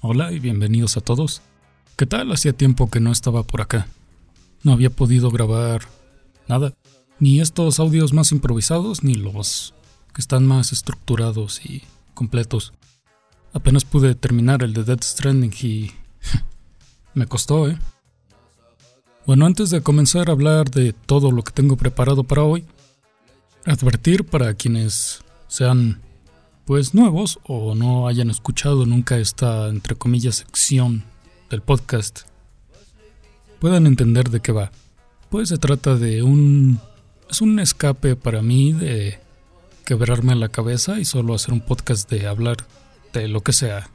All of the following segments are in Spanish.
Hola y bienvenidos a todos. ¿Qué tal? Hacía tiempo que no estaba por acá. No había podido grabar nada. Ni estos audios más improvisados, ni los que están más estructurados y completos. Apenas pude terminar el de Dead Stranding y... me costó, ¿eh? Bueno, antes de comenzar a hablar de todo lo que tengo preparado para hoy, advertir para quienes sean pues nuevos o no hayan escuchado nunca esta entre comillas sección del podcast puedan entender de qué va. Pues se trata de un es un escape para mí de quebrarme la cabeza y solo hacer un podcast de hablar de lo que sea.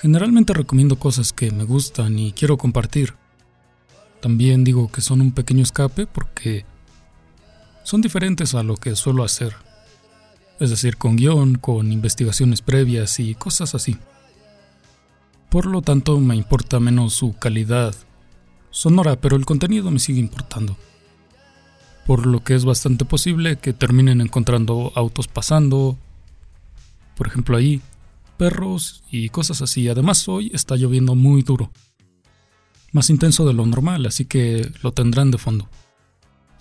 Generalmente recomiendo cosas que me gustan y quiero compartir también digo que son un pequeño escape porque son diferentes a lo que suelo hacer. Es decir, con guion, con investigaciones previas y cosas así. Por lo tanto, me importa menos su calidad sonora, pero el contenido me sigue importando. Por lo que es bastante posible que terminen encontrando autos pasando, por ejemplo ahí, perros y cosas así. Además, hoy está lloviendo muy duro más intenso de lo normal, así que lo tendrán de fondo.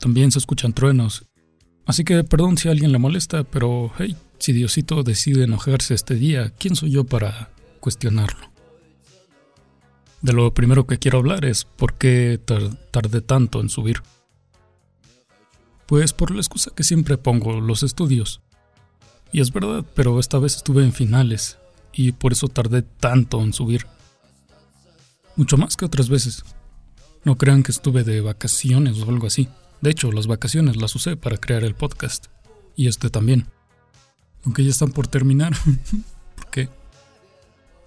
También se escuchan truenos. Así que perdón si alguien le molesta, pero hey, si Diosito decide enojarse este día, ¿quién soy yo para cuestionarlo? De lo primero que quiero hablar es por qué tardé tanto en subir. Pues por la excusa que siempre pongo, los estudios. Y es verdad, pero esta vez estuve en finales, y por eso tardé tanto en subir mucho más que otras veces. No crean que estuve de vacaciones o algo así. De hecho, las vacaciones las usé para crear el podcast. Y este también. Aunque ya están por terminar. ¿Por qué?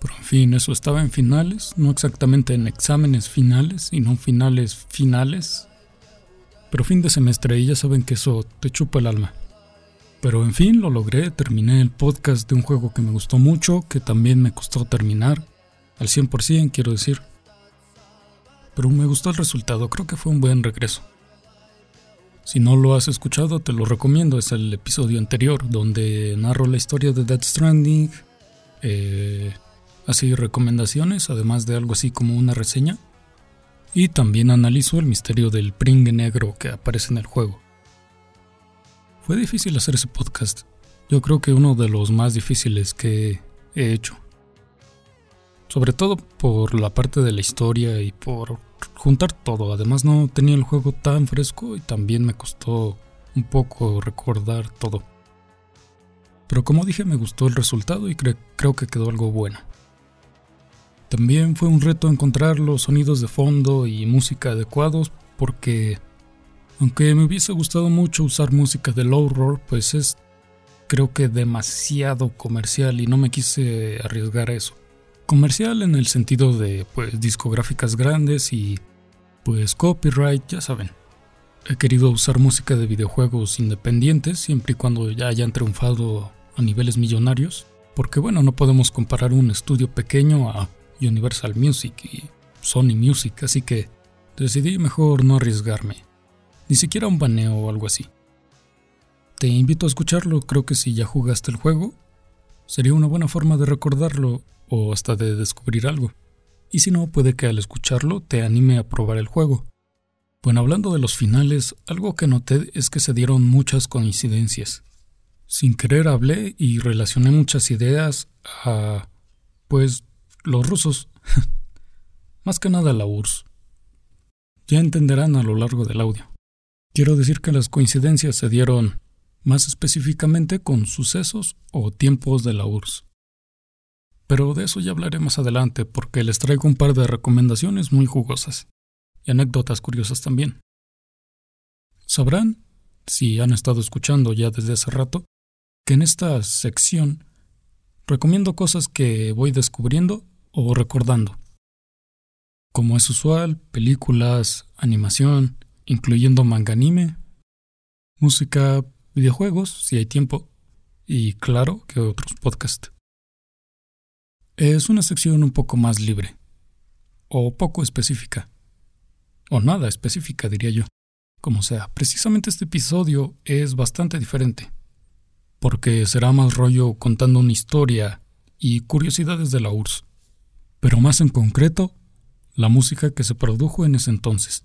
Pero en fin, eso estaba en finales, no exactamente en exámenes finales y no finales finales. Pero fin de semestre y ya saben que eso te chupa el alma. Pero en fin, lo logré, terminé el podcast de un juego que me gustó mucho, que también me costó terminar, al 100% quiero decir pero me gustó el resultado, creo que fue un buen regreso. Si no lo has escuchado, te lo recomiendo, es el episodio anterior donde narro la historia de Dead Stranding, eh, así recomendaciones, además de algo así como una reseña, y también analizo el misterio del pringue negro que aparece en el juego. Fue difícil hacer ese podcast, yo creo que uno de los más difíciles que he hecho. Sobre todo por la parte de la historia y por juntar todo. Además no tenía el juego tan fresco y también me costó un poco recordar todo. Pero como dije me gustó el resultado y creo que quedó algo bueno. También fue un reto encontrar los sonidos de fondo y música adecuados porque aunque me hubiese gustado mucho usar música de low roar, pues es creo que demasiado comercial y no me quise arriesgar a eso comercial en el sentido de pues discográficas grandes y pues copyright, ya saben. He querido usar música de videojuegos independientes siempre y cuando ya hayan triunfado a niveles millonarios, porque bueno, no podemos comparar un estudio pequeño a Universal Music y Sony Music, así que decidí mejor no arriesgarme, ni siquiera un baneo o algo así. Te invito a escucharlo, creo que si ya jugaste el juego, sería una buena forma de recordarlo o hasta de descubrir algo. Y si no, puede que al escucharlo te anime a probar el juego. Bueno, hablando de los finales, algo que noté es que se dieron muchas coincidencias. Sin querer hablé y relacioné muchas ideas a... pues... los rusos. Más que nada la URSS. Ya entenderán a lo largo del audio. Quiero decir que las coincidencias se dieron más específicamente con sucesos o tiempos de la URSS. Pero de eso ya hablaré más adelante porque les traigo un par de recomendaciones muy jugosas y anécdotas curiosas también. Sabrán, si han estado escuchando ya desde hace rato, que en esta sección recomiendo cosas que voy descubriendo o recordando. Como es usual, películas, animación, incluyendo manga anime, música, videojuegos, si hay tiempo, y claro que otros podcasts. Es una sección un poco más libre, o poco específica, o nada específica diría yo. Como sea, precisamente este episodio es bastante diferente, porque será más rollo contando una historia y curiosidades de la URSS, pero más en concreto, la música que se produjo en ese entonces.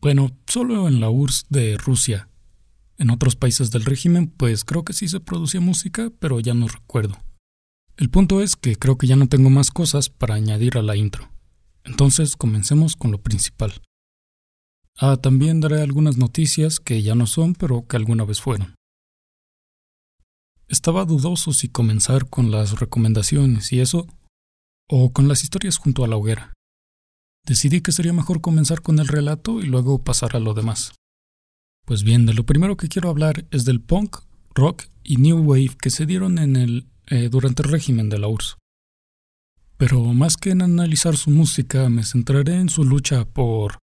Bueno, solo en la URSS de Rusia. En otros países del régimen, pues creo que sí se producía música, pero ya no recuerdo. El punto es que creo que ya no tengo más cosas para añadir a la intro. Entonces comencemos con lo principal. Ah, también daré algunas noticias que ya no son, pero que alguna vez fueron. Estaba dudoso si comenzar con las recomendaciones y eso, o con las historias junto a la hoguera. Decidí que sería mejor comenzar con el relato y luego pasar a lo demás. Pues bien, de lo primero que quiero hablar es del punk, rock y new wave que se dieron en el, eh, durante el régimen de la URSS. Pero más que en analizar su música, me centraré en su lucha por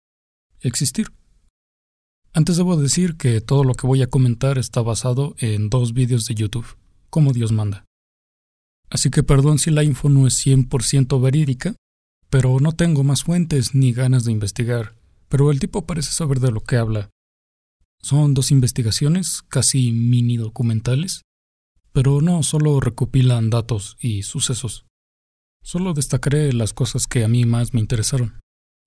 existir. Antes debo decir que todo lo que voy a comentar está basado en dos vídeos de YouTube, como Dios manda. Así que perdón si la info no es 100% verídica, pero no tengo más fuentes ni ganas de investigar, pero el tipo parece saber de lo que habla. Son dos investigaciones, casi mini documentales, pero no solo recopilan datos y sucesos. Solo destacaré las cosas que a mí más me interesaron.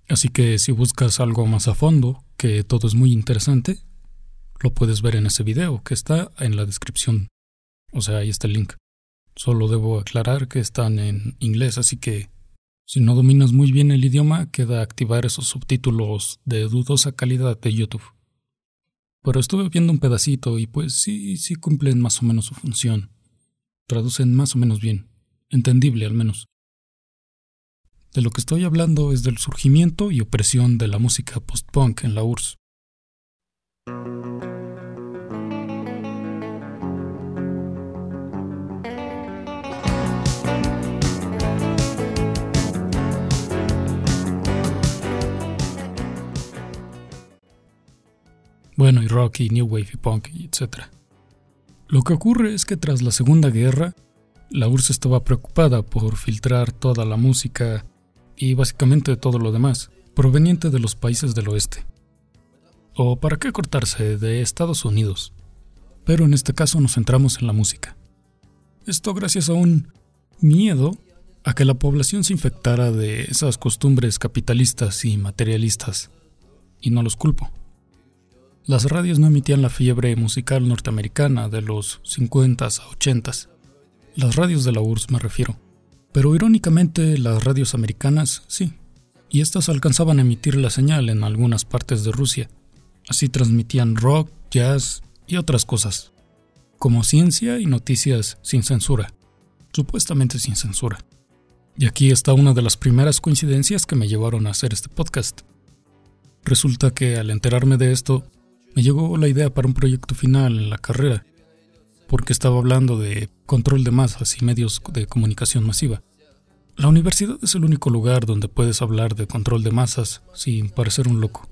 Así que si buscas algo más a fondo, que todo es muy interesante, lo puedes ver en ese video que está en la descripción. O sea, ahí está el link. Solo debo aclarar que están en inglés, así que si no dominas muy bien el idioma, queda activar esos subtítulos de dudosa calidad de YouTube. Pero estuve viendo un pedacito y pues sí, sí cumplen más o menos su función. Traducen más o menos bien. Entendible al menos. De lo que estoy hablando es del surgimiento y opresión de la música post-punk en la URSS. Bueno, y rock y new wave y punk etc. Lo que ocurre es que tras la Segunda Guerra, la URSS estaba preocupada por filtrar toda la música y básicamente todo lo demás, proveniente de los países del oeste. O para qué cortarse de Estados Unidos. Pero en este caso nos centramos en la música. Esto gracias a un miedo a que la población se infectara de esas costumbres capitalistas y materialistas. Y no los culpo. Las radios no emitían la fiebre musical norteamericana de los 50s a 80s. Las radios de la URSS me refiero. Pero irónicamente las radios americanas sí, y estas alcanzaban a emitir la señal en algunas partes de Rusia. Así transmitían rock, jazz y otras cosas, como ciencia y noticias sin censura, supuestamente sin censura. Y aquí está una de las primeras coincidencias que me llevaron a hacer este podcast. Resulta que al enterarme de esto, me llegó la idea para un proyecto final en la carrera, porque estaba hablando de control de masas y medios de comunicación masiva. La universidad es el único lugar donde puedes hablar de control de masas sin parecer un loco.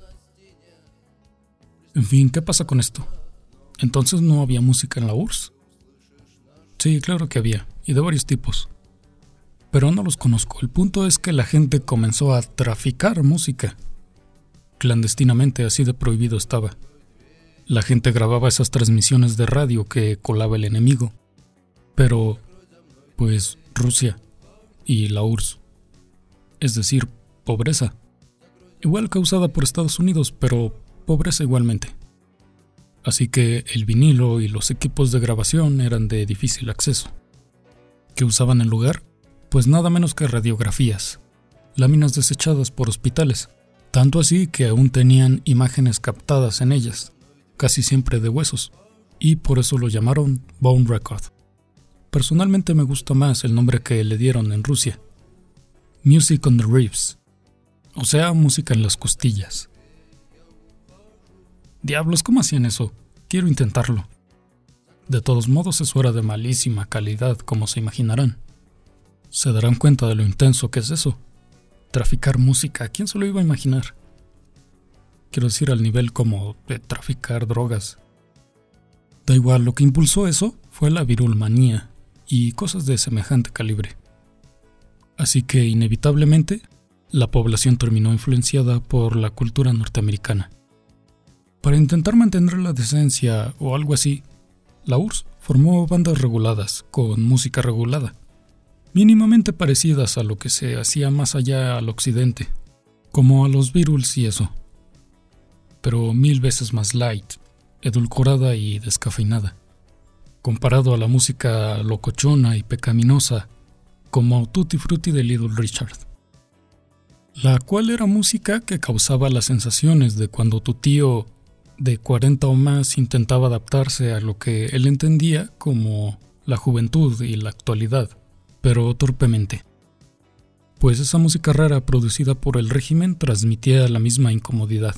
En fin, ¿qué pasa con esto? ¿Entonces no había música en la URSS? Sí, claro que había, y de varios tipos. Pero no los conozco. El punto es que la gente comenzó a traficar música. Clandestinamente, así de prohibido estaba. La gente grababa esas transmisiones de radio que colaba el enemigo. Pero, pues, Rusia y la URSS. Es decir, pobreza. Igual causada por Estados Unidos, pero pobreza igualmente. Así que el vinilo y los equipos de grabación eran de difícil acceso. ¿Qué usaban en lugar? Pues nada menos que radiografías, láminas desechadas por hospitales, tanto así que aún tenían imágenes captadas en ellas, casi siempre de huesos, y por eso lo llamaron Bone Record. Personalmente me gusta más el nombre que le dieron en Rusia, Music on the Ribs, o sea, música en las costillas. Diablos, ¿cómo hacían eso? Quiero intentarlo. De todos modos, eso era de malísima calidad, como se imaginarán. Se darán cuenta de lo intenso que es eso. Traficar música, ¿quién se lo iba a imaginar? Quiero decir, al nivel como de traficar drogas. Da igual, lo que impulsó eso fue la virulmanía y cosas de semejante calibre. Así que, inevitablemente, la población terminó influenciada por la cultura norteamericana. Para intentar mantener la decencia o algo así, la URSS formó bandas reguladas con música regulada, mínimamente parecidas a lo que se hacía más allá al occidente, como a los Beatles y eso, pero mil veces más light, edulcorada y descafeinada, comparado a la música locochona y pecaminosa como Tutti Frutti de Little Richard, la cual era música que causaba las sensaciones de cuando tu tío de 40 o más intentaba adaptarse a lo que él entendía como la juventud y la actualidad, pero torpemente. Pues esa música rara producida por el régimen transmitía la misma incomodidad.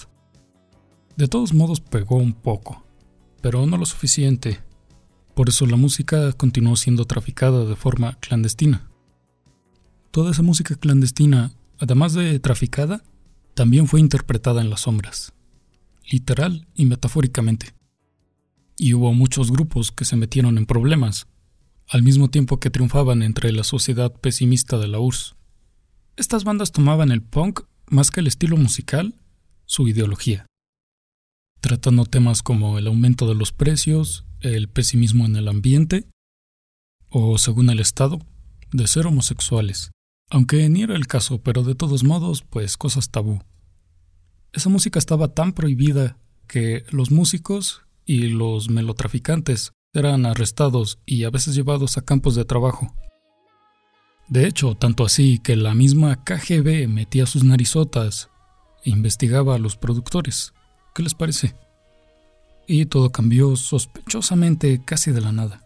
De todos modos pegó un poco, pero no lo suficiente. Por eso la música continuó siendo traficada de forma clandestina. Toda esa música clandestina, además de traficada, también fue interpretada en las sombras literal y metafóricamente. Y hubo muchos grupos que se metieron en problemas, al mismo tiempo que triunfaban entre la sociedad pesimista de la URSS. Estas bandas tomaban el punk más que el estilo musical, su ideología, tratando temas como el aumento de los precios, el pesimismo en el ambiente, o, según el Estado, de ser homosexuales, aunque ni era el caso, pero de todos modos, pues cosas tabú. Esa música estaba tan prohibida que los músicos y los melotraficantes eran arrestados y a veces llevados a campos de trabajo. De hecho, tanto así que la misma KGB metía sus narizotas e investigaba a los productores. ¿Qué les parece? Y todo cambió sospechosamente casi de la nada.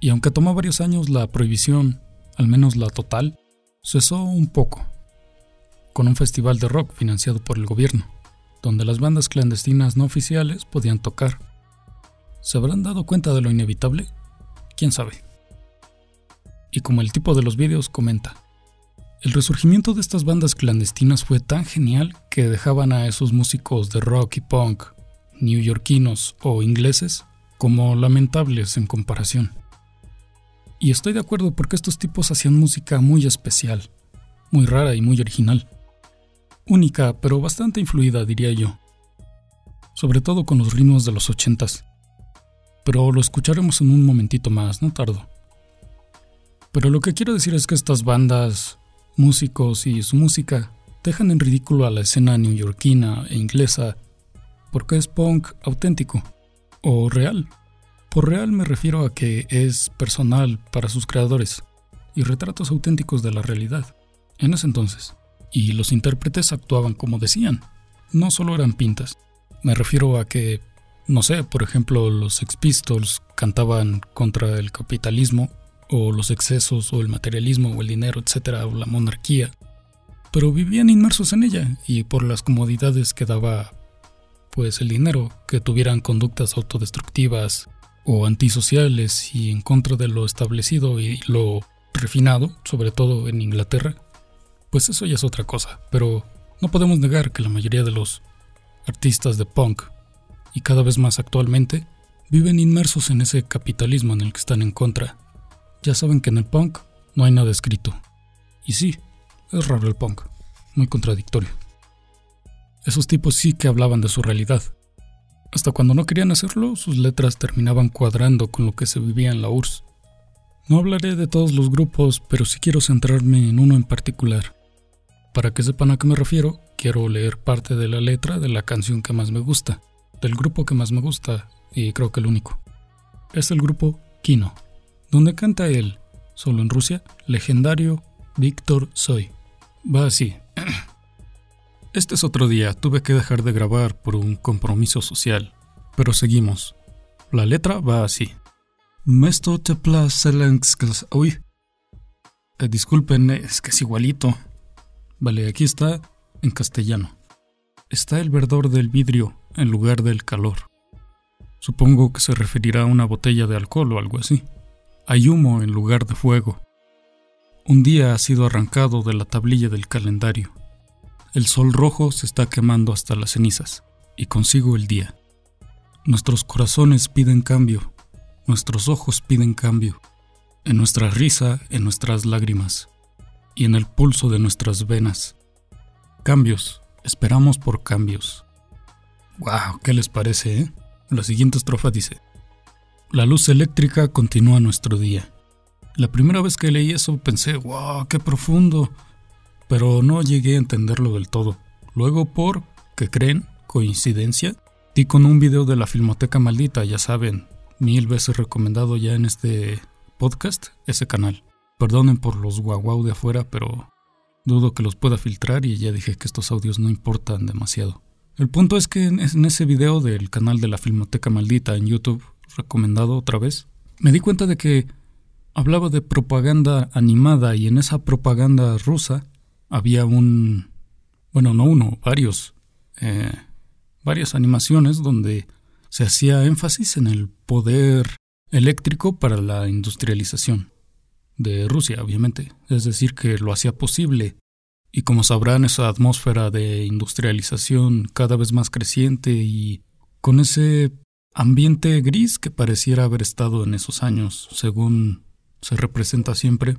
Y aunque tomó varios años la prohibición, al menos la total, cesó un poco con un festival de rock financiado por el gobierno, donde las bandas clandestinas no oficiales podían tocar. ¿Se habrán dado cuenta de lo inevitable? ¿Quién sabe? Y como el tipo de los vídeos comenta, el resurgimiento de estas bandas clandestinas fue tan genial que dejaban a esos músicos de rock y punk, neoyorquinos o ingleses, como lamentables en comparación. Y estoy de acuerdo porque estos tipos hacían música muy especial, muy rara y muy original única, pero bastante influida, diría yo. Sobre todo con los ritmos de los ochentas. Pero lo escucharemos en un momentito más, no tardo. Pero lo que quiero decir es que estas bandas, músicos y su música dejan en ridículo a la escena neoyorquina e inglesa porque es punk auténtico o real. Por real me refiero a que es personal para sus creadores y retratos auténticos de la realidad en ese entonces y los intérpretes actuaban como decían. No solo eran pintas. Me refiero a que, no sé, por ejemplo, los Sex Pistols cantaban contra el capitalismo, o los excesos, o el materialismo, o el dinero, etcétera, o la monarquía. Pero vivían inmersos en ella, y por las comodidades que daba, pues, el dinero, que tuvieran conductas autodestructivas o antisociales y en contra de lo establecido y lo refinado, sobre todo en Inglaterra, pues eso ya es otra cosa, pero no podemos negar que la mayoría de los artistas de punk, y cada vez más actualmente, viven inmersos en ese capitalismo en el que están en contra. Ya saben que en el punk no hay nada escrito. Y sí, es raro el punk, muy contradictorio. Esos tipos sí que hablaban de su realidad. Hasta cuando no querían hacerlo, sus letras terminaban cuadrando con lo que se vivía en la URSS. No hablaré de todos los grupos, pero sí quiero centrarme en uno en particular. Para que sepan a qué me refiero, quiero leer parte de la letra de la canción que más me gusta, del grupo que más me gusta, y creo que el único. Es el grupo Kino, donde canta él, solo en Rusia, legendario Víctor Soy. Va así. Este es otro día, tuve que dejar de grabar por un compromiso social, pero seguimos. La letra va así. Mesto te Uy. Eh, disculpen, es que es igualito. Vale, aquí está en castellano. Está el verdor del vidrio en lugar del calor. Supongo que se referirá a una botella de alcohol o algo así. Hay humo en lugar de fuego. Un día ha sido arrancado de la tablilla del calendario. El sol rojo se está quemando hasta las cenizas, y consigo el día. Nuestros corazones piden cambio, nuestros ojos piden cambio, en nuestra risa, en nuestras lágrimas y en el pulso de nuestras venas. Cambios, esperamos por cambios. ¡Wow! ¿Qué les parece, eh? La siguiente estrofa dice: La luz eléctrica continúa nuestro día. La primera vez que leí eso pensé, wow, qué profundo, pero no llegué a entenderlo del todo. Luego, por, que creen, coincidencia, di con un video de la Filmoteca Maldita, ya saben, mil veces recomendado ya en este podcast, ese canal. Perdonen por los guau de afuera, pero dudo que los pueda filtrar y ya dije que estos audios no importan demasiado. El punto es que en ese video del canal de la Filmoteca Maldita en YouTube, recomendado otra vez, me di cuenta de que hablaba de propaganda animada y en esa propaganda rusa había un, bueno, no uno, varios, eh, varias animaciones donde se hacía énfasis en el poder eléctrico para la industrialización de Rusia, obviamente. Es decir, que lo hacía posible y como sabrán, esa atmósfera de industrialización cada vez más creciente y con ese ambiente gris que pareciera haber estado en esos años, según se representa siempre.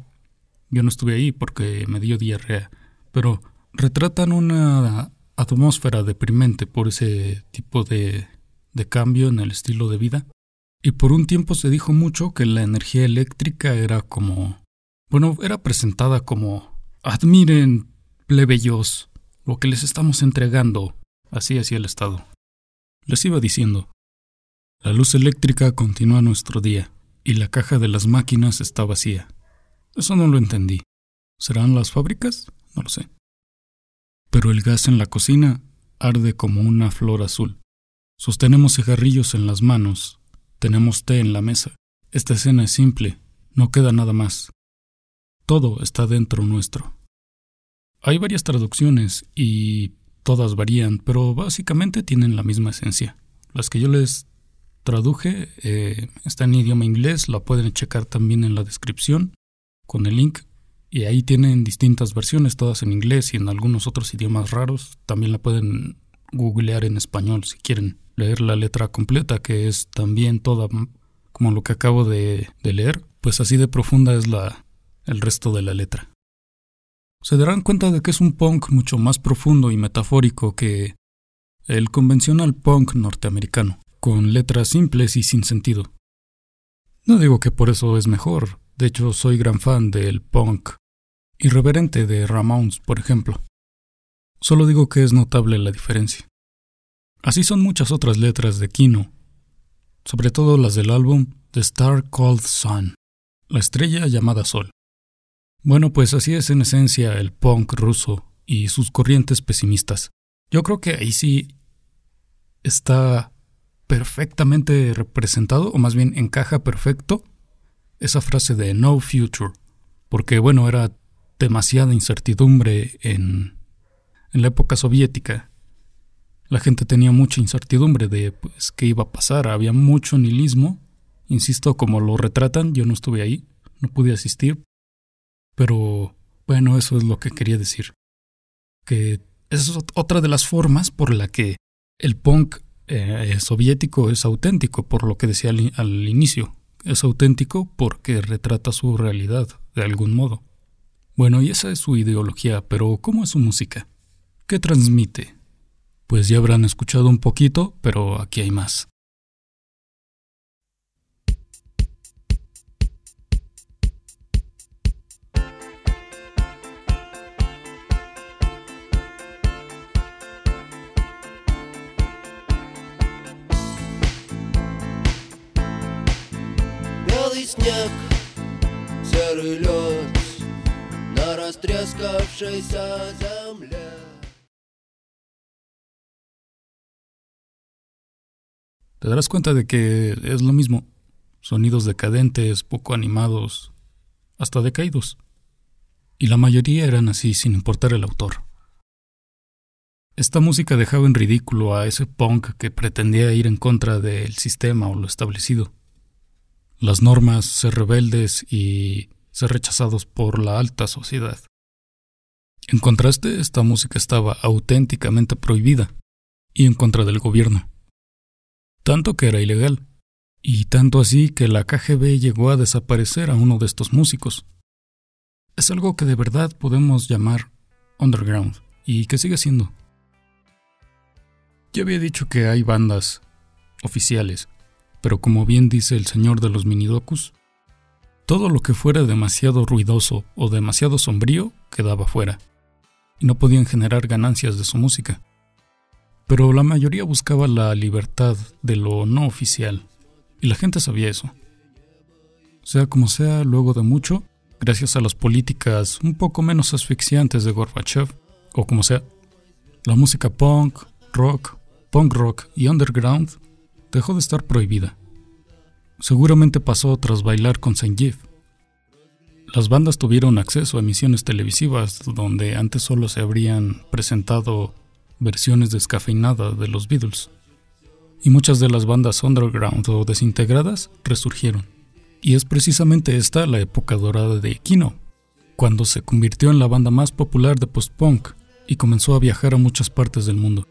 Yo no estuve ahí porque me dio diarrea, pero retratan una atmósfera deprimente por ese tipo de, de cambio en el estilo de vida. Y por un tiempo se dijo mucho que la energía eléctrica era como... Bueno, era presentada como... Admiren plebeyos, lo que les estamos entregando, así hacía el Estado. Les iba diciendo, la luz eléctrica continúa nuestro día y la caja de las máquinas está vacía. Eso no lo entendí. ¿Serán las fábricas? No lo sé. Pero el gas en la cocina arde como una flor azul. Sostenemos cigarrillos en las manos, tenemos té en la mesa. Esta escena es simple, no queda nada más. Todo está dentro nuestro. Hay varias traducciones y todas varían, pero básicamente tienen la misma esencia. Las que yo les traduje eh, están en idioma inglés, la pueden checar también en la descripción con el link. Y ahí tienen distintas versiones, todas en inglés y en algunos otros idiomas raros. También la pueden googlear en español si quieren leer la letra completa, que es también toda como lo que acabo de, de leer. Pues así de profunda es la, el resto de la letra se darán cuenta de que es un punk mucho más profundo y metafórico que el convencional punk norteamericano, con letras simples y sin sentido. No digo que por eso es mejor, de hecho soy gran fan del punk irreverente de Ramones, por ejemplo. Solo digo que es notable la diferencia. Así son muchas otras letras de Kino, sobre todo las del álbum The Star Called Sun, la estrella llamada Sol. Bueno, pues así es en esencia el punk ruso y sus corrientes pesimistas. Yo creo que ahí sí está perfectamente representado, o más bien encaja perfecto, esa frase de no future, porque bueno, era demasiada incertidumbre en, en la época soviética. La gente tenía mucha incertidumbre de pues, qué iba a pasar, había mucho nihilismo, insisto, como lo retratan, yo no estuve ahí, no pude asistir, pero bueno, eso es lo que quería decir. Que esa es otra de las formas por la que el punk eh, soviético es auténtico, por lo que decía al, al inicio. Es auténtico porque retrata su realidad, de algún modo. Bueno, y esa es su ideología, pero ¿cómo es su música? ¿Qué transmite? Pues ya habrán escuchado un poquito, pero aquí hay más. Te darás cuenta de que es lo mismo. Sonidos decadentes, poco animados, hasta decaídos. Y la mayoría eran así sin importar el autor. Esta música dejaba en ridículo a ese punk que pretendía ir en contra del sistema o lo establecido. Las normas, ser rebeldes y ser rechazados por la alta sociedad. En contraste, esta música estaba auténticamente prohibida y en contra del gobierno. Tanto que era ilegal, y tanto así que la KGB llegó a desaparecer a uno de estos músicos. Es algo que de verdad podemos llamar underground, y que sigue siendo. Ya había dicho que hay bandas oficiales, pero como bien dice el señor de los minidokus, Todo lo que fuera demasiado ruidoso o demasiado sombrío quedaba fuera, y no podían generar ganancias de su música. Pero la mayoría buscaba la libertad de lo no oficial, y la gente sabía eso. Sea como sea, luego de mucho, gracias a las políticas un poco menos asfixiantes de Gorbachev, o como sea, la música punk, rock, punk rock y underground dejó de estar prohibida. Seguramente pasó tras bailar con Saint Las bandas tuvieron acceso a emisiones televisivas donde antes solo se habrían presentado versiones descafeinadas de los Beatles. Y muchas de las bandas underground o desintegradas resurgieron. Y es precisamente esta la época dorada de Kino, cuando se convirtió en la banda más popular de post-punk y comenzó a viajar a muchas partes del mundo.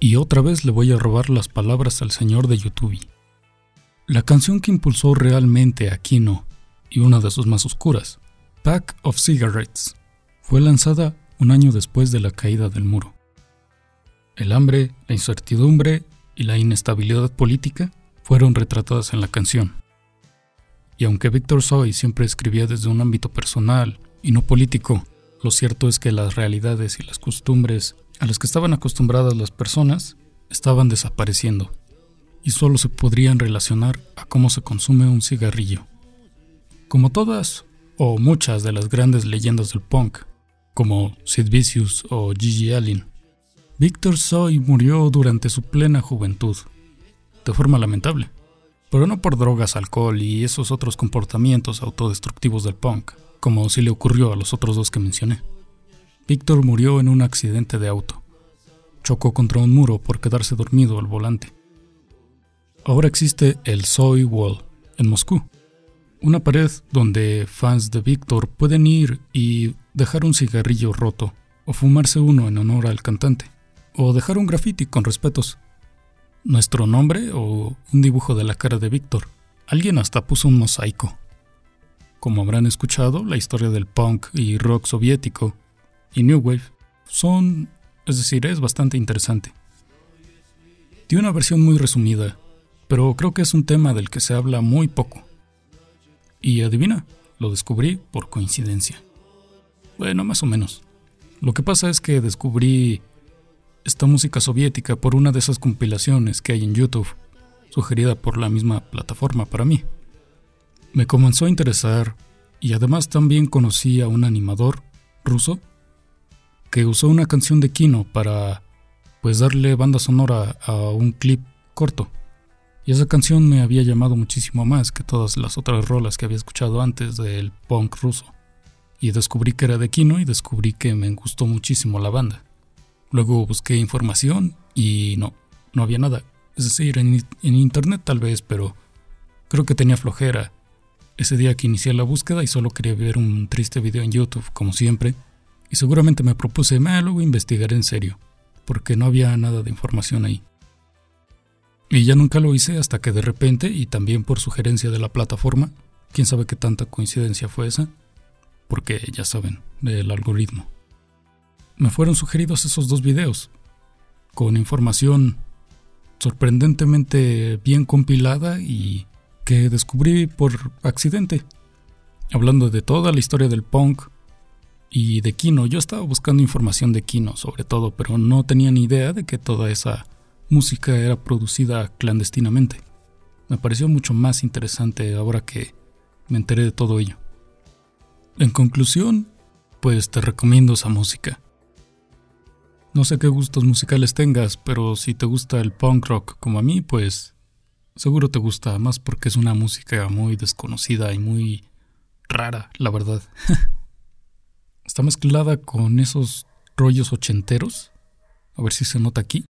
Y otra vez le voy a robar las palabras al señor de YouTube. La canción que impulsó realmente a Kino, y una de sus más oscuras, Pack of Cigarettes, fue lanzada un año después de la caída del muro. El hambre, la incertidumbre y la inestabilidad política fueron retratadas en la canción. Y aunque Victor Soy siempre escribía desde un ámbito personal y no político, lo cierto es que las realidades y las costumbres a las que estaban acostumbradas las personas estaban desapareciendo y solo se podrían relacionar a cómo se consume un cigarrillo. Como todas o muchas de las grandes leyendas del punk, como Sid Vicious o Gigi Allen, Victor Soy murió durante su plena juventud, de forma lamentable, pero no por drogas, alcohol y esos otros comportamientos autodestructivos del punk, como si le ocurrió a los otros dos que mencioné. Victor murió en un accidente de auto. Chocó contra un muro por quedarse dormido al volante. Ahora existe el Soy Wall en Moscú, una pared donde fans de Víctor pueden ir y dejar un cigarrillo roto, o fumarse uno en honor al cantante, o dejar un graffiti con respetos. Nuestro nombre o un dibujo de la cara de Víctor. Alguien hasta puso un mosaico. Como habrán escuchado, la historia del punk y rock soviético y New Wave son, es decir, es bastante interesante. Tiene una versión muy resumida pero creo que es un tema del que se habla muy poco. Y adivina, lo descubrí por coincidencia. Bueno, más o menos. Lo que pasa es que descubrí esta música soviética por una de esas compilaciones que hay en YouTube, sugerida por la misma plataforma para mí. Me comenzó a interesar y además también conocí a un animador ruso que usó una canción de Kino para pues darle banda sonora a un clip corto. Y esa canción me había llamado muchísimo más que todas las otras rolas que había escuchado antes del punk ruso. Y descubrí que era de Kino y descubrí que me gustó muchísimo la banda. Luego busqué información y no, no había nada. Es decir, en, en internet tal vez, pero creo que tenía flojera ese día que inicié la búsqueda y solo quería ver un triste video en YouTube, como siempre, y seguramente me propuse, me luego investigaré en serio, porque no había nada de información ahí. Y ya nunca lo hice hasta que de repente, y también por sugerencia de la plataforma, quién sabe qué tanta coincidencia fue esa, porque ya saben, del algoritmo. Me fueron sugeridos esos dos videos, con información sorprendentemente bien compilada y que descubrí por accidente. Hablando de toda la historia del punk y de Kino, yo estaba buscando información de Kino sobre todo, pero no tenía ni idea de que toda esa música era producida clandestinamente. Me pareció mucho más interesante ahora que me enteré de todo ello. En conclusión, pues te recomiendo esa música. No sé qué gustos musicales tengas, pero si te gusta el punk rock como a mí, pues seguro te gusta más porque es una música muy desconocida y muy rara, la verdad. Está mezclada con esos rollos ochenteros. A ver si se nota aquí.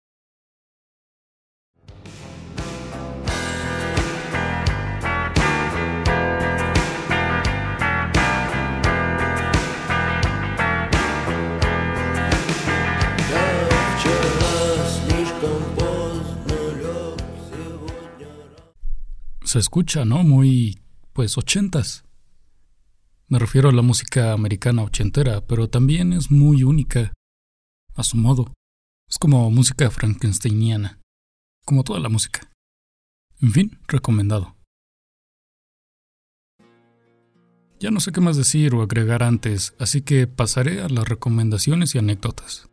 se escucha, ¿no? Muy, pues, ochentas. Me refiero a la música americana ochentera, pero también es muy única, a su modo. Es como música frankensteiniana, como toda la música. En fin, recomendado. Ya no sé qué más decir o agregar antes, así que pasaré a las recomendaciones y anécdotas.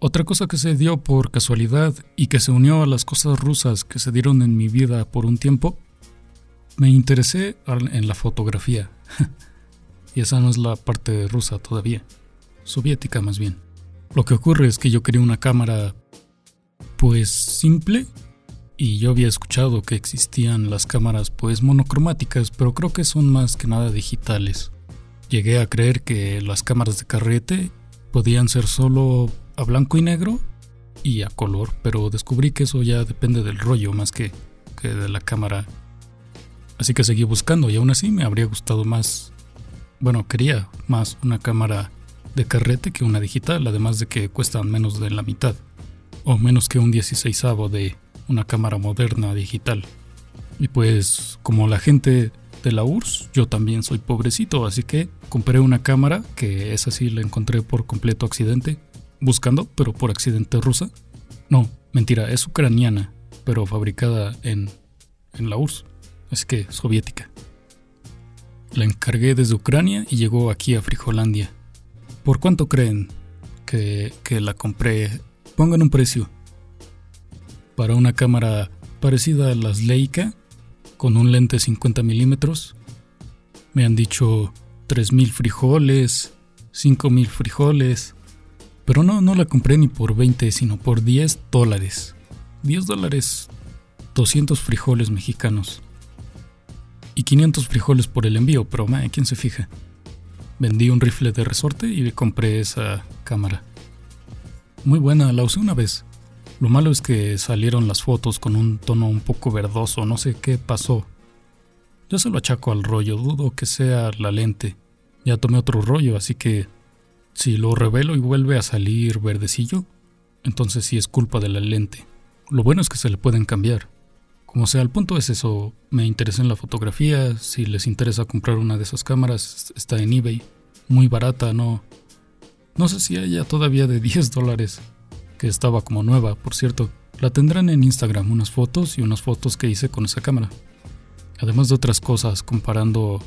Otra cosa que se dio por casualidad y que se unió a las cosas rusas que se dieron en mi vida por un tiempo, me interesé en la fotografía. y esa no es la parte rusa todavía, soviética más bien. Lo que ocurre es que yo quería una cámara pues simple y yo había escuchado que existían las cámaras pues monocromáticas, pero creo que son más que nada digitales. Llegué a creer que las cámaras de carrete podían ser solo a blanco y negro y a color, pero descubrí que eso ya depende del rollo más que, que de la cámara. Así que seguí buscando y aún así me habría gustado más, bueno, quería más una cámara de carrete que una digital, además de que cuestan menos de la mitad, o menos que un 16 de una cámara moderna digital. Y pues como la gente de la URSS, yo también soy pobrecito, así que compré una cámara que esa sí la encontré por completo accidente buscando, pero por accidente rusa. No, mentira, es ucraniana, pero fabricada en, en la URSS, así que soviética. La encargué desde Ucrania y llegó aquí a Frijolandia. ¿Por cuánto creen que, que la compré? Pongan un precio. Para una cámara parecida a las Leica, con un lente 50 milímetros, me han dicho 3.000 frijoles, 5.000 frijoles, pero no, no la compré ni por 20, sino por 10 dólares. 10 dólares, 200 frijoles mexicanos. Y 500 frijoles por el envío, pero ¿quién se fija? Vendí un rifle de resorte y compré esa cámara. Muy buena, la usé una vez. Lo malo es que salieron las fotos con un tono un poco verdoso, no sé qué pasó. Yo se lo achaco al rollo, dudo que sea la lente. Ya tomé otro rollo, así que si lo revelo y vuelve a salir verdecillo, entonces sí es culpa de la lente. Lo bueno es que se le pueden cambiar. Como sea, el punto es eso. Me interesa en la fotografía. Si les interesa comprar una de esas cámaras, está en eBay. Muy barata, no. No sé si haya todavía de 10 dólares. Que estaba como nueva, por cierto. La tendrán en Instagram, unas fotos y unas fotos que hice con esa cámara. Además de otras cosas, comparando.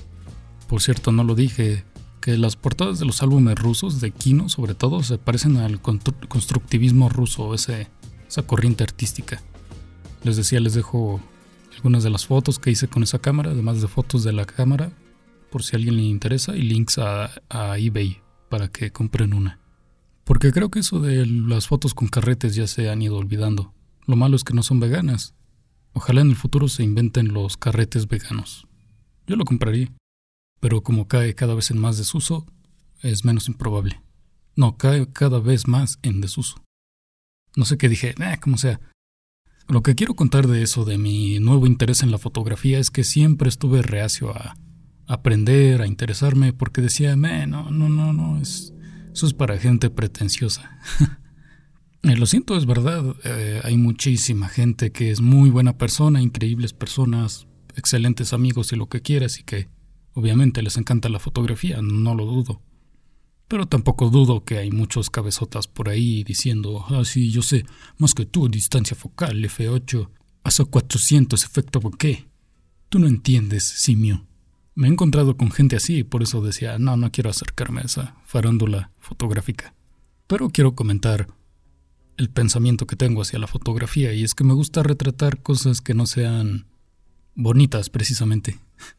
Por cierto, no lo dije que las portadas de los álbumes rusos, de Kino sobre todo, se parecen al constructivismo ruso, ese, esa corriente artística. Les decía, les dejo algunas de las fotos que hice con esa cámara, además de fotos de la cámara, por si a alguien le interesa, y links a, a eBay para que compren una. Porque creo que eso de las fotos con carretes ya se han ido olvidando. Lo malo es que no son veganas. Ojalá en el futuro se inventen los carretes veganos. Yo lo compraría pero como cae cada vez en más desuso, es menos improbable. No, cae cada vez más en desuso. No sé qué dije, eh, como sea. Lo que quiero contar de eso, de mi nuevo interés en la fotografía, es que siempre estuve reacio a aprender, a interesarme, porque decía, no, no, no, no, es, eso es para gente pretenciosa. Eh, lo siento, es verdad, eh, hay muchísima gente que es muy buena persona, increíbles personas, excelentes amigos y lo que quieras, y que Obviamente les encanta la fotografía, no lo dudo. Pero tampoco dudo que hay muchos cabezotas por ahí diciendo, ah, sí, yo sé, más que tú, distancia focal, F8, hasta 400, efecto bokeh. Tú no entiendes, simio. Me he encontrado con gente así y por eso decía, no, no quiero acercarme a esa farándula fotográfica. Pero quiero comentar el pensamiento que tengo hacia la fotografía y es que me gusta retratar cosas que no sean bonitas precisamente.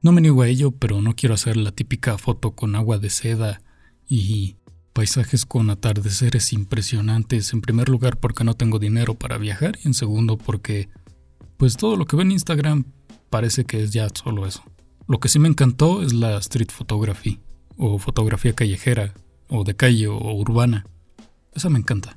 No me niego a ello, pero no quiero hacer la típica foto con agua de seda y paisajes con atardeceres impresionantes, en primer lugar porque no tengo dinero para viajar y en segundo porque pues todo lo que ve en Instagram parece que es ya solo eso. Lo que sí me encantó es la street photography o fotografía callejera o de calle o urbana. Esa me encanta.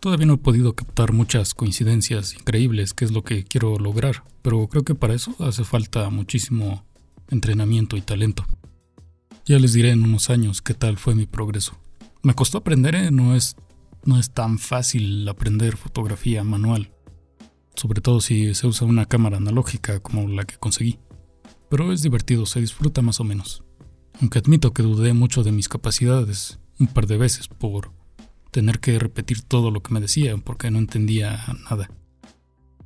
Todavía no he podido captar muchas coincidencias increíbles, que es lo que quiero lograr, pero creo que para eso hace falta muchísimo entrenamiento y talento. Ya les diré en unos años qué tal fue mi progreso. Me costó aprender, ¿eh? no, es, no es tan fácil aprender fotografía manual, sobre todo si se usa una cámara analógica como la que conseguí. Pero es divertido, se disfruta más o menos. Aunque admito que dudé mucho de mis capacidades un par de veces por tener que repetir todo lo que me decían porque no entendía nada.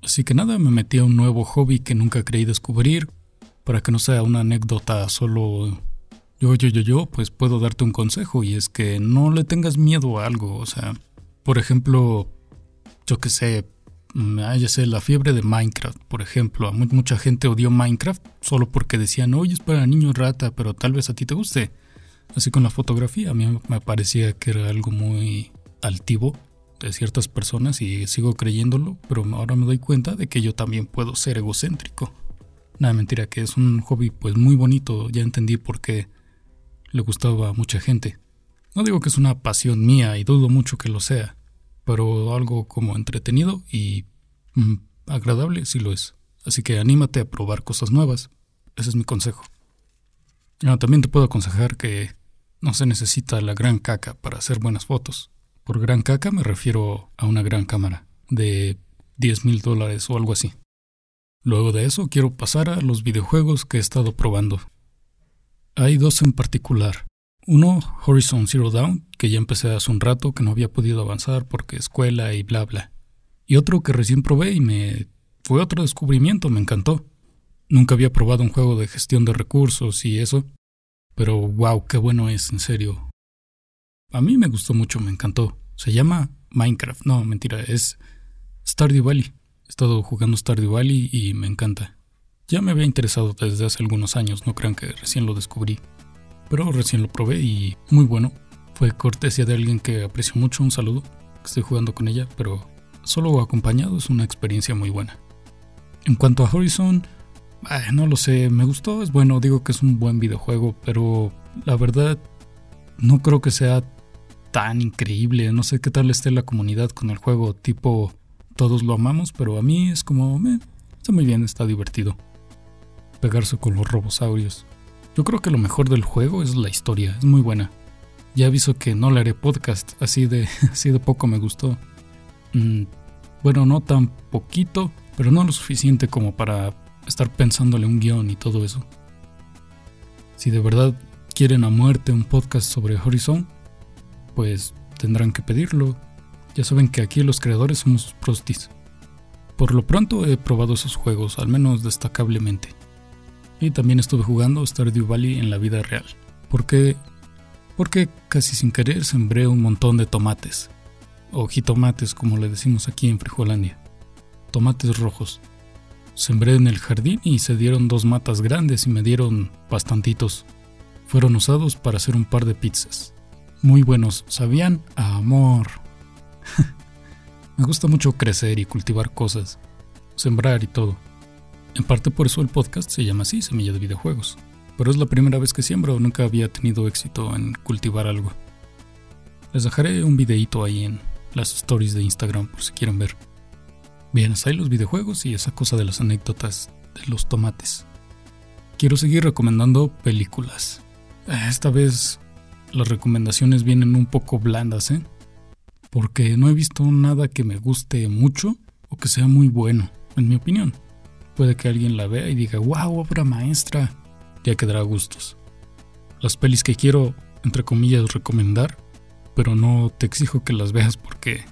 Así que nada, me metí a un nuevo hobby que nunca creí descubrir para que no sea una anécdota solo yo, yo, yo, yo, pues puedo darte un consejo y es que no le tengas miedo a algo. O sea, por ejemplo, yo que sé, mm, ah, ya sé, la fiebre de Minecraft, por ejemplo. Mucha gente odió Minecraft solo porque decían, oye, es para niños rata, pero tal vez a ti te guste. Así con la fotografía, a mí me parecía que era algo muy altivo de ciertas personas y sigo creyéndolo, pero ahora me doy cuenta de que yo también puedo ser egocéntrico. Nada, mentira, que es un hobby pues muy bonito, ya entendí por qué le gustaba a mucha gente. No digo que es una pasión mía y dudo mucho que lo sea, pero algo como entretenido y mm, agradable sí lo es. Así que anímate a probar cosas nuevas. Ese es mi consejo. también te puedo aconsejar que no se necesita la gran caca para hacer buenas fotos. Por gran caca me refiero a una gran cámara de 10 mil dólares o algo así. Luego de eso quiero pasar a los videojuegos que he estado probando. Hay dos en particular. Uno, Horizon Zero Dawn, que ya empecé hace un rato, que no había podido avanzar porque escuela y bla bla. Y otro que recién probé y me fue otro descubrimiento, me encantó. Nunca había probado un juego de gestión de recursos y eso, pero wow, qué bueno es, en serio. A mí me gustó mucho, me encantó. Se llama Minecraft, no, mentira, es Stardew Valley. He estado jugando Stardew Valley y me encanta. Ya me había interesado desde hace algunos años, no crean que recién lo descubrí. Pero recién lo probé y muy bueno. Fue cortesía de alguien que aprecio mucho, un saludo. Estoy jugando con ella, pero solo acompañado es una experiencia muy buena. En cuanto a Horizon, no lo sé, me gustó, es bueno, digo que es un buen videojuego, pero la verdad no creo que sea tan increíble, no sé qué tal esté la comunidad con el juego, tipo todos lo amamos, pero a mí es como, está muy bien, está divertido pegarse con los robosaurios. Yo creo que lo mejor del juego es la historia, es muy buena. Ya aviso que no le haré podcast, así de, así de poco me gustó. Mm, bueno, no tan poquito, pero no lo suficiente como para estar pensándole un guion y todo eso. Si de verdad quieren a muerte un podcast sobre Horizon, pues tendrán que pedirlo. Ya saben que aquí los creadores somos prostis. Por lo pronto he probado esos juegos, al menos destacablemente. Y también estuve jugando Stardew Valley en la vida real. ¿Por qué? Porque casi sin querer sembré un montón de tomates. O jitomates, como le decimos aquí en Frijolandia. Tomates rojos. Sembré en el jardín y se dieron dos matas grandes y me dieron bastantitos. Fueron usados para hacer un par de pizzas. Muy buenos, sabían a amor. me gusta mucho crecer y cultivar cosas, sembrar y todo. En parte por eso el podcast se llama así, Semilla de Videojuegos. Pero es la primera vez que siembro, nunca había tenido éxito en cultivar algo. Les dejaré un videito ahí en las stories de Instagram por si quieren ver. Bien, hasta ahí los videojuegos y esa cosa de las anécdotas de los tomates. Quiero seguir recomendando películas. Eh, esta vez las recomendaciones vienen un poco blandas, ¿eh? Porque no he visto nada que me guste mucho o que sea muy bueno, en mi opinión. Puede que alguien la vea y diga, wow, obra maestra. Ya quedará a gustos. Las pelis que quiero, entre comillas, recomendar, pero no te exijo que las veas porque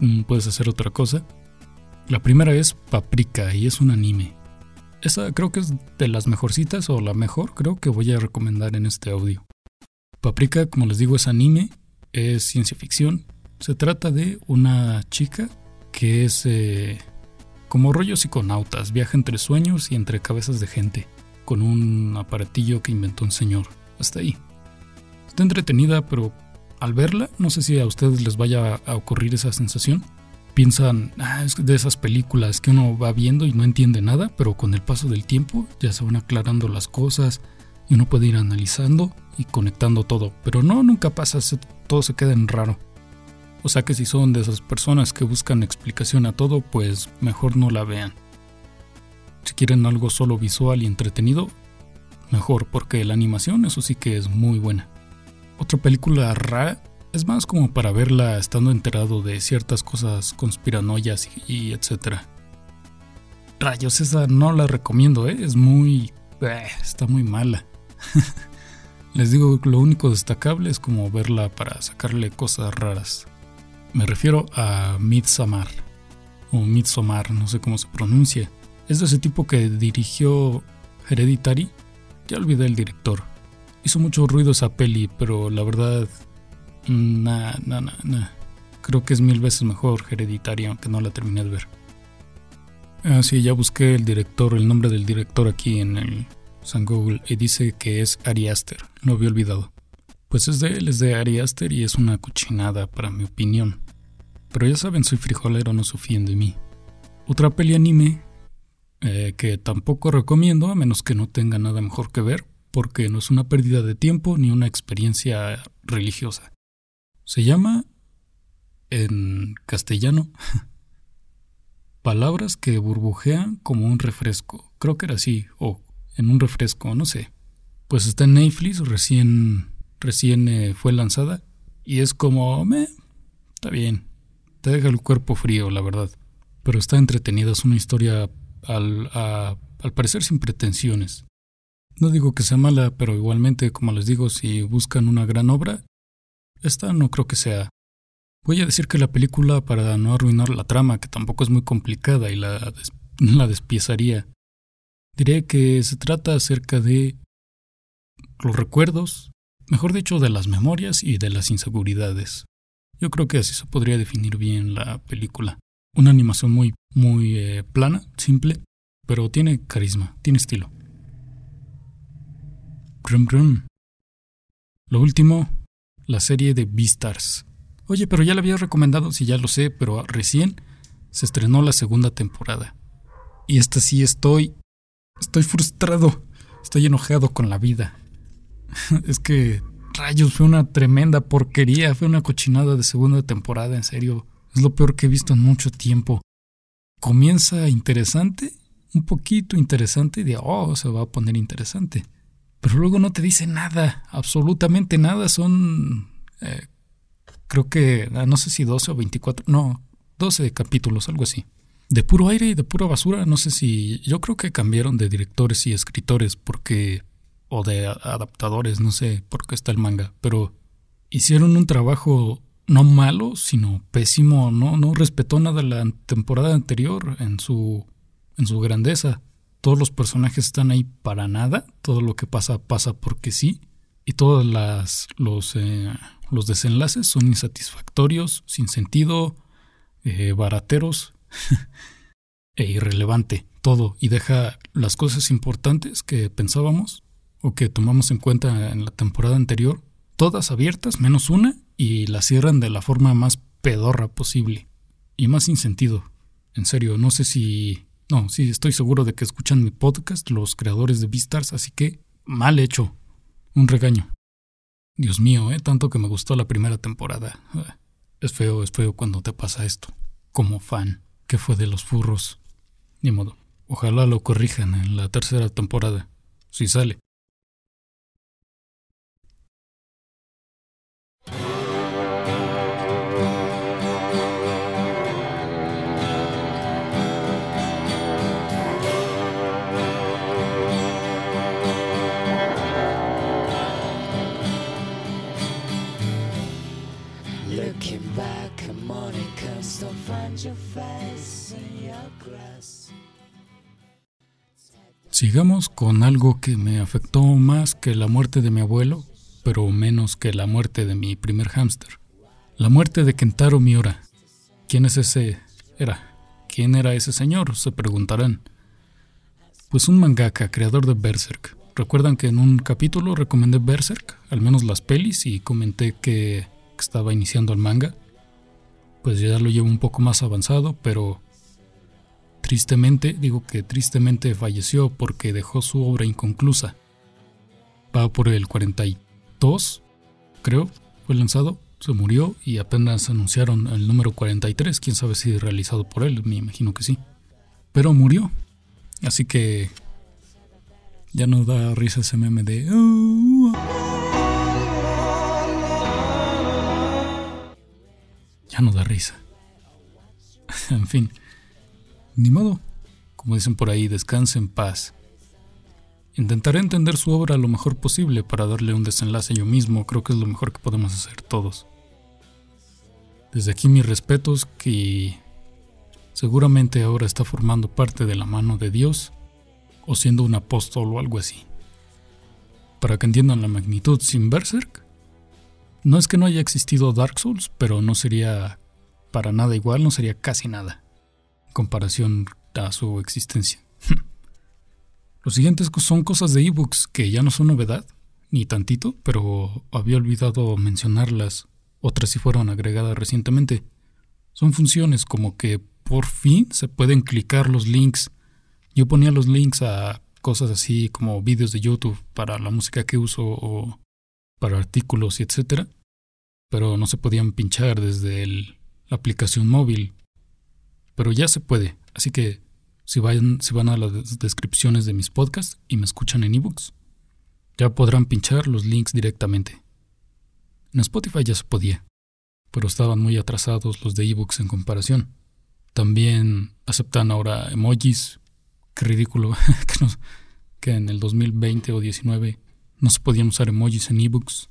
mm, puedes hacer otra cosa. La primera es Paprika y es un anime. Esa creo que es de las mejorcitas o la mejor creo que voy a recomendar en este audio. Paprika, como les digo, es anime, es ciencia ficción. Se trata de una chica que es eh, como rollos psiconautas, viaja entre sueños y entre cabezas de gente, con un aparatillo que inventó un señor. Hasta ahí. Está entretenida, pero al verla, no sé si a ustedes les vaya a ocurrir esa sensación. Piensan, ah, es de esas películas que uno va viendo y no entiende nada, pero con el paso del tiempo ya se van aclarando las cosas y uno puede ir analizando y conectando todo. Pero no, nunca pasa, todo se queda en raro. O sea que si son de esas personas que buscan explicación a todo, pues mejor no la vean. Si quieren algo solo visual y entretenido, mejor, porque la animación eso sí que es muy buena. Otra película rara es más como para verla estando enterado de ciertas cosas conspiranoias y, etcétera. Rayos, esa no la recomiendo, ¿eh? es muy... Eh, está muy mala. Les digo, lo único destacable es como verla para sacarle cosas raras. Me refiero a Midsommar, o Midsommar, no sé cómo se pronuncia. Es de ese tipo que dirigió Hereditary, ya olvidé el director. Hizo mucho ruido esa peli, pero la verdad, nah, nah, nah, nah. Creo que es mil veces mejor Hereditary, aunque no la terminé de ver. Ah, sí, ya busqué el director, el nombre del director aquí en el San Google y dice que es Ari Aster. Lo había olvidado. Pues es de él, es de Ari Aster y es una cochinada para mi opinión. Pero ya saben, soy frijolero, no se de mí. Otra peli anime eh, que tampoco recomiendo a menos que no tenga nada mejor que ver, porque no es una pérdida de tiempo ni una experiencia religiosa. Se llama, en castellano, Palabras que burbujean como un refresco. Creo que era así, o en un refresco, no sé. Pues está en Netflix, recién, recién eh, fue lanzada, y es como, me, está bien, te deja el cuerpo frío, la verdad. Pero está entretenida, es una historia al, al parecer sin pretensiones. No digo que sea mala, pero igualmente, como les digo, si buscan una gran obra, esta no creo que sea. Voy a decir que la película, para no arruinar la trama, que tampoco es muy complicada y la, la despiezaría, diré que se trata acerca de los recuerdos, mejor dicho, de las memorias y de las inseguridades. Yo creo que así se podría definir bien la película. Una animación muy, muy eh, plana, simple, pero tiene carisma, tiene estilo. Lo último, la serie de Beastars. Oye, pero ya la había recomendado, si ya lo sé, pero recién se estrenó la segunda temporada. Y esta sí estoy. Estoy frustrado. Estoy enojado con la vida. es que. Rayos, fue una tremenda porquería. Fue una cochinada de segunda temporada, en serio. Es lo peor que he visto en mucho tiempo. Comienza interesante, un poquito interesante, de oh, se va a poner interesante. Pero luego no te dice nada, absolutamente nada. Son, eh, creo que, ah, no sé si 12 o 24, no, 12 capítulos, algo así. De puro aire y de pura basura, no sé si, yo creo que cambiaron de directores y escritores porque, o de adaptadores, no sé por qué está el manga, pero hicieron un trabajo no malo, sino pésimo, no, no respetó nada la temporada anterior en su, en su grandeza. Todos los personajes están ahí para nada, todo lo que pasa pasa porque sí, y todos las, los, eh, los desenlaces son insatisfactorios, sin sentido, eh, barateros e irrelevante, todo, y deja las cosas importantes que pensábamos o que tomamos en cuenta en la temporada anterior, todas abiertas, menos una, y la cierran de la forma más pedorra posible y más sin sentido. En serio, no sé si... No, sí, estoy seguro de que escuchan mi podcast los creadores de Beastars, así que mal hecho. Un regaño. Dios mío, ¿eh? Tanto que me gustó la primera temporada. Es feo, es feo cuando te pasa esto. Como fan, que fue de los furros. Ni modo. Ojalá lo corrijan en la tercera temporada. Si sale. Con algo que me afectó más que la muerte de mi abuelo, pero menos que la muerte de mi primer hámster. La muerte de Kentaro Miura. ¿Quién es ese? Era. ¿Quién era ese señor? Se preguntarán. Pues un mangaka, creador de Berserk. Recuerdan que en un capítulo recomendé Berserk, al menos las pelis, y comenté que estaba iniciando el manga. Pues ya lo llevo un poco más avanzado, pero Tristemente, digo que tristemente falleció porque dejó su obra inconclusa. Va por el 42, creo, fue lanzado, se murió y apenas anunciaron el número 43, quién sabe si realizado por él, me imagino que sí. Pero murió. Así que ya no da risa ese meme de... Ya no da risa. en fin. Ni modo, como dicen por ahí, descanse en paz. Intentaré entender su obra lo mejor posible para darle un desenlace yo mismo, creo que es lo mejor que podemos hacer todos. Desde aquí mis respetos que seguramente ahora está formando parte de la mano de Dios o siendo un apóstol o algo así. Para que entiendan la magnitud sin Berserk, no es que no haya existido Dark Souls, pero no sería para nada igual, no sería casi nada comparación a su existencia. Los siguientes son cosas de ebooks que ya no son novedad, ni tantito, pero había olvidado mencionarlas. Otras sí fueron agregadas recientemente. Son funciones como que por fin se pueden clicar los links. Yo ponía los links a cosas así como vídeos de YouTube para la música que uso o para artículos y etcétera, pero no se podían pinchar desde la aplicación móvil. Pero ya se puede, así que si, van a las descripciones de mis podcasts y me escuchan en ebooks, ya podrán pinchar los links directamente. En Spotify ya se podía, pero estaban muy atrasados los de ebooks en comparación. También aceptan ahora emojis. Qué ridículo que, que en el 2020 o 19 no se podían usar emojis en ebooks.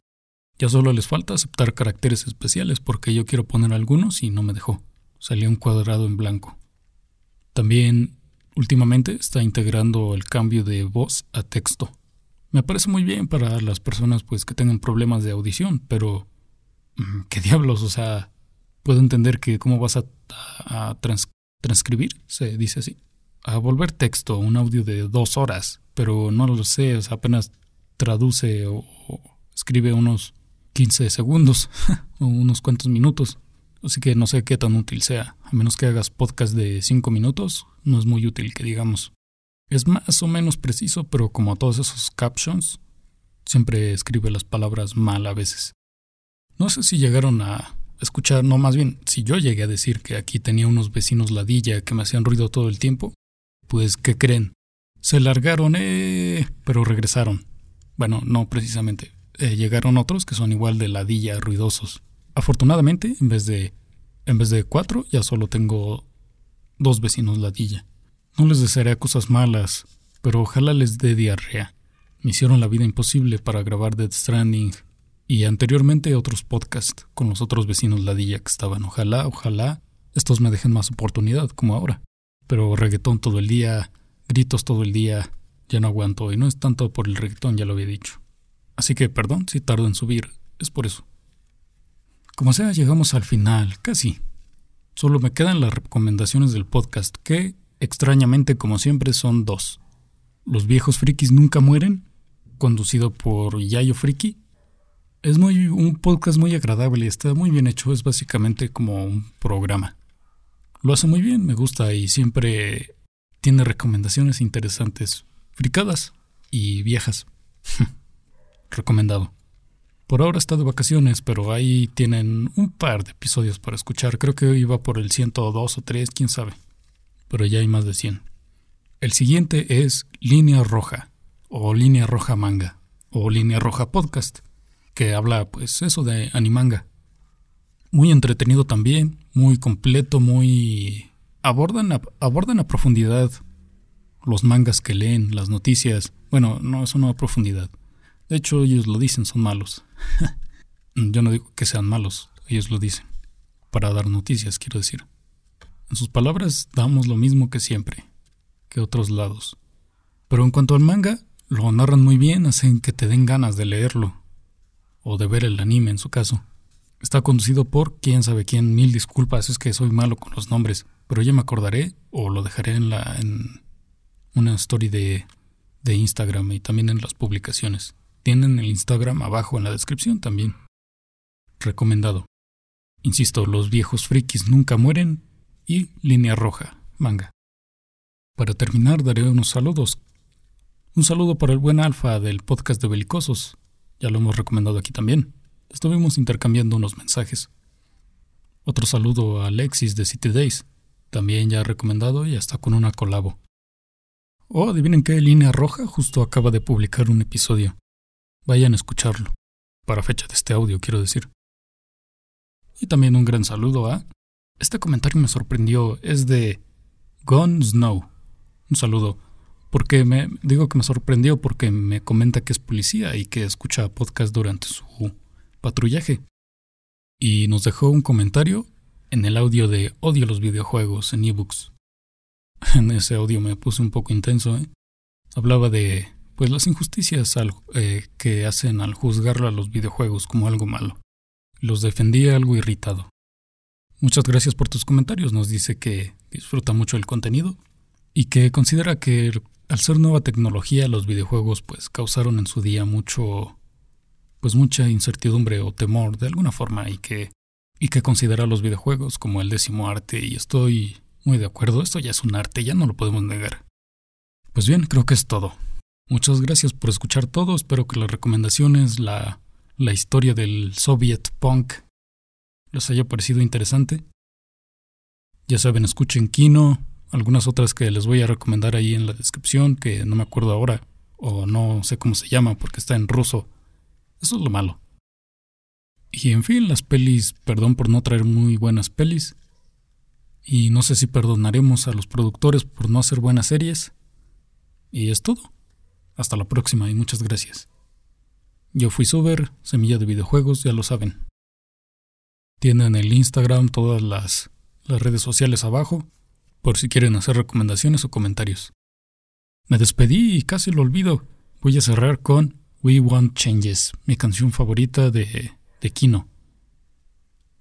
Ya solo les falta aceptar caracteres especiales porque yo quiero poner algunos y no me dejó. Salió un cuadrado en blanco. También últimamente está integrando el cambio de voz a texto. Me parece muy bien para las personas pues que tengan problemas de audición, pero mm, qué diablos, o sea, puedo entender que cómo vas a, transcribir, se dice así, a volver texto, un audio de dos horas, pero no lo sé, apenas traduce o, o escribe unos 15 segundos o unos cuantos minutos. Así que no sé qué tan útil sea, a menos que hagas podcast de 5 minutos, no es muy útil que digamos. Es más o menos preciso, pero como todos esos captions, siempre escribe las palabras mal a veces. No sé si llegaron a escuchar, no más bien, si yo llegué a decir que aquí tenía unos vecinos ladilla que me hacían ruido todo el tiempo, pues ¿qué creen? Se largaron, eh, pero regresaron. Bueno, no precisamente. Eh, llegaron otros que son igual de ladilla ruidosos. Afortunadamente, en vez de en vez de cuatro, ya solo tengo dos vecinos ladilla. No les desearé cosas malas, pero ojalá les dé diarrea. Me hicieron la vida imposible para grabar Dead Stranding y anteriormente otros podcasts con los otros vecinos ladilla que estaban. Ojalá, ojalá estos me dejen más oportunidad como ahora. Pero reggaetón todo el día, gritos todo el día, ya no aguanto y no es tanto por el reggaetón, ya lo había dicho. Así que perdón si tardo en subir, es por eso. Como sea, llegamos al final, casi. Solo me quedan las recomendaciones del podcast que Extrañamente, como siempre, son dos. Los viejos frikis nunca mueren, conducido por Yayo Friki. Es muy un podcast muy agradable, está muy bien hecho, es básicamente como un programa. Lo hace muy bien, me gusta y siempre tiene recomendaciones interesantes, fricadas y viejas. Recomendado. Por ahora está de vacaciones, pero ahí tienen un par de episodios para escuchar. Creo que iba por el 102 o 3, quién sabe pero ya hay más de 100. El siguiente es Línea Roja, o Línea Roja Manga, o Línea Roja Podcast, que habla pues eso de animanga. Muy entretenido también, muy completo, muy... abordan a, abordan a profundidad los mangas que leen, las noticias. Bueno, no, eso no a profundidad. De hecho, ellos lo dicen, son malos. Yo no digo que sean malos, ellos lo dicen. Para dar noticias, quiero decir. En sus palabras damos lo mismo que siempre, que otros lados. Pero en cuanto al manga, lo narran muy bien, hacen que te den ganas de leerlo, o de ver el anime en su caso. Está conducido por quién sabe quién, mil disculpas, es que soy malo con los nombres, pero ya me acordaré o lo dejaré en, la, en una story de, de Instagram y también en las publicaciones. Tienen el Instagram abajo en la descripción también. Recomendado. Insisto, los viejos frikis nunca mueren y Línea Roja, manga. Para terminar, daré unos saludos. Un saludo para el buen Alfa del podcast de Belicosos. Ya lo hemos recomendado aquí también. Estuvimos intercambiando unos mensajes. Otro saludo a Alexis de City Days. También ya recomendado y hasta con una colabo. Oh, adivinen qué línea roja justo acaba de publicar un episodio. Vayan a escucharlo. Para fecha de este audio, quiero decir. Y también un gran saludo a este comentario me sorprendió. Es de Gone Snow. Un saludo. Porque me digo que me sorprendió porque me comenta que es policía y que escucha podcast durante su patrullaje. Y nos dejó un comentario en el audio de Odio los videojuegos en ebooks. En ese audio me puse un poco intenso, ¿eh? hablaba de pues las injusticias eh, que hacen al juzgarlo a los videojuegos como algo malo. Los defendía algo irritado. Muchas gracias por tus comentarios. Nos dice que disfruta mucho el contenido y que considera que al ser nueva tecnología los videojuegos pues causaron en su día mucho pues mucha incertidumbre o temor de alguna forma y que y que considera los videojuegos como el décimo arte y estoy muy de acuerdo, esto ya es un arte, ya no lo podemos negar. Pues bien, creo que es todo. Muchas gracias por escuchar todo, espero que las recomendaciones, la, la historia del Soviet Punk les haya parecido interesante. Ya saben, escuchen Kino, algunas otras que les voy a recomendar ahí en la descripción, que no me acuerdo ahora, o no sé cómo se llama porque está en ruso. Eso es lo malo. Y en fin, las pelis, perdón por no traer muy buenas pelis. Y no sé si perdonaremos a los productores por no hacer buenas series. Y es todo. Hasta la próxima y muchas gracias. Yo fui Sober, Semilla de Videojuegos, ya lo saben. Tienen el Instagram, todas las, las redes sociales abajo, por si quieren hacer recomendaciones o comentarios. Me despedí y casi lo olvido. Voy a cerrar con We Want Changes, mi canción favorita de, de Kino,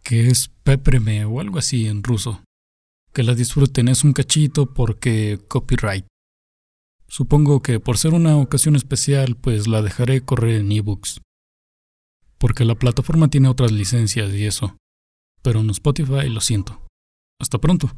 que es Pépreme o algo así en ruso. Que la disfruten, es un cachito porque copyright. Supongo que por ser una ocasión especial, pues la dejaré correr en ebooks. Porque la plataforma tiene otras licencias y eso. Pero en Spotify lo siento. Hasta pronto.